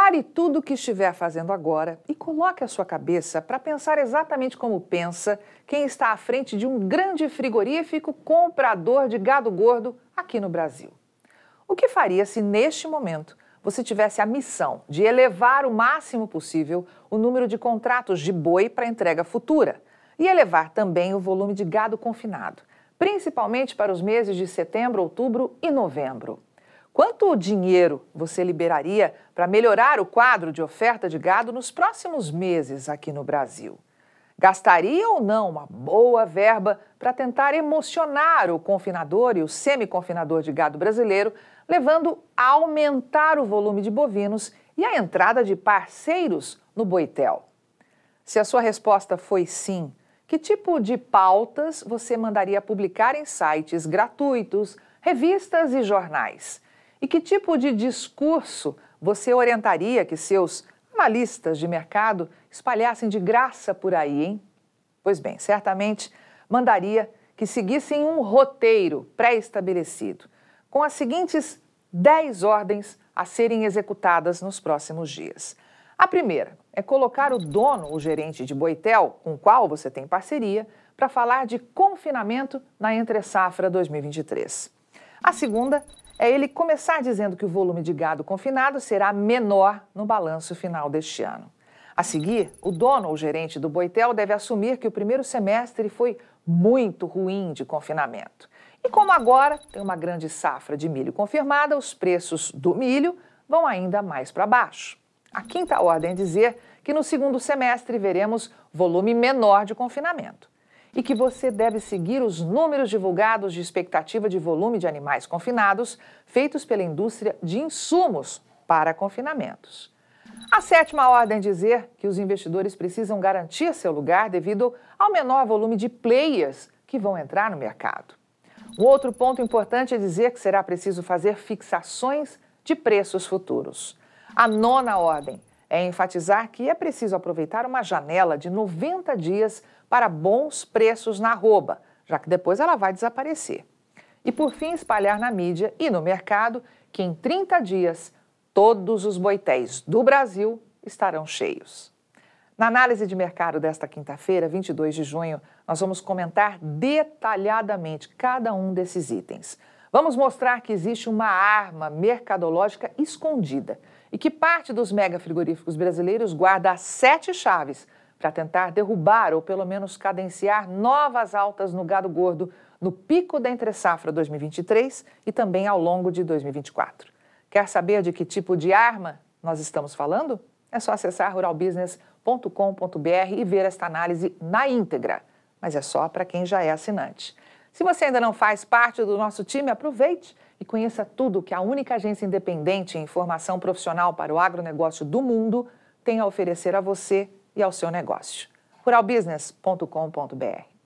Pare tudo o que estiver fazendo agora e coloque a sua cabeça para pensar exatamente como pensa quem está à frente de um grande frigorífico comprador de gado gordo aqui no Brasil. O que faria se, neste momento, você tivesse a missão de elevar o máximo possível o número de contratos de boi para entrega futura e elevar também o volume de gado confinado, principalmente para os meses de setembro, outubro e novembro? Quanto dinheiro você liberaria para melhorar o quadro de oferta de gado nos próximos meses aqui no Brasil? Gastaria ou não uma boa verba para tentar emocionar o confinador e o semi-confinador de gado brasileiro, levando a aumentar o volume de bovinos e a entrada de parceiros no boitel? Se a sua resposta foi sim, que tipo de pautas você mandaria publicar em sites gratuitos, revistas e jornais? E que tipo de discurso você orientaria que seus analistas de mercado espalhassem de graça por aí, hein? Pois bem, certamente mandaria que seguissem um roteiro pré-estabelecido, com as seguintes 10 ordens a serem executadas nos próximos dias. A primeira é colocar o dono, o gerente de Boitel, com o qual você tem parceria, para falar de confinamento na entre-safra 2023. A segunda é ele começar dizendo que o volume de gado confinado será menor no balanço final deste ano. A seguir, o dono ou gerente do Boitel deve assumir que o primeiro semestre foi muito ruim de confinamento. E como agora tem uma grande safra de milho confirmada, os preços do milho vão ainda mais para baixo. A quinta ordem é dizer que no segundo semestre veremos volume menor de confinamento e que você deve seguir os números divulgados de expectativa de volume de animais confinados feitos pela indústria de insumos para confinamentos. A sétima ordem é dizer que os investidores precisam garantir seu lugar devido ao menor volume de players que vão entrar no mercado. Um outro ponto importante é dizer que será preciso fazer fixações de preços futuros. A nona ordem é enfatizar que é preciso aproveitar uma janela de 90 dias para bons preços na arroba, já que depois ela vai desaparecer. E por fim, espalhar na mídia e no mercado que em 30 dias todos os boitéis do Brasil estarão cheios. Na análise de mercado desta quinta-feira, 22 de junho, nós vamos comentar detalhadamente cada um desses itens. Vamos mostrar que existe uma arma mercadológica escondida e que parte dos mega frigoríficos brasileiros guarda as sete chaves para tentar derrubar ou pelo menos cadenciar novas altas no gado gordo no pico da entre-safra 2023 e também ao longo de 2024. Quer saber de que tipo de arma nós estamos falando? É só acessar ruralbusiness.com.br e ver esta análise na íntegra, mas é só para quem já é assinante. Se você ainda não faz parte do nosso time, aproveite e conheça tudo que a única agência independente em formação profissional para o agronegócio do mundo tem a oferecer a você e ao seu negócio. ruralbusiness.com.br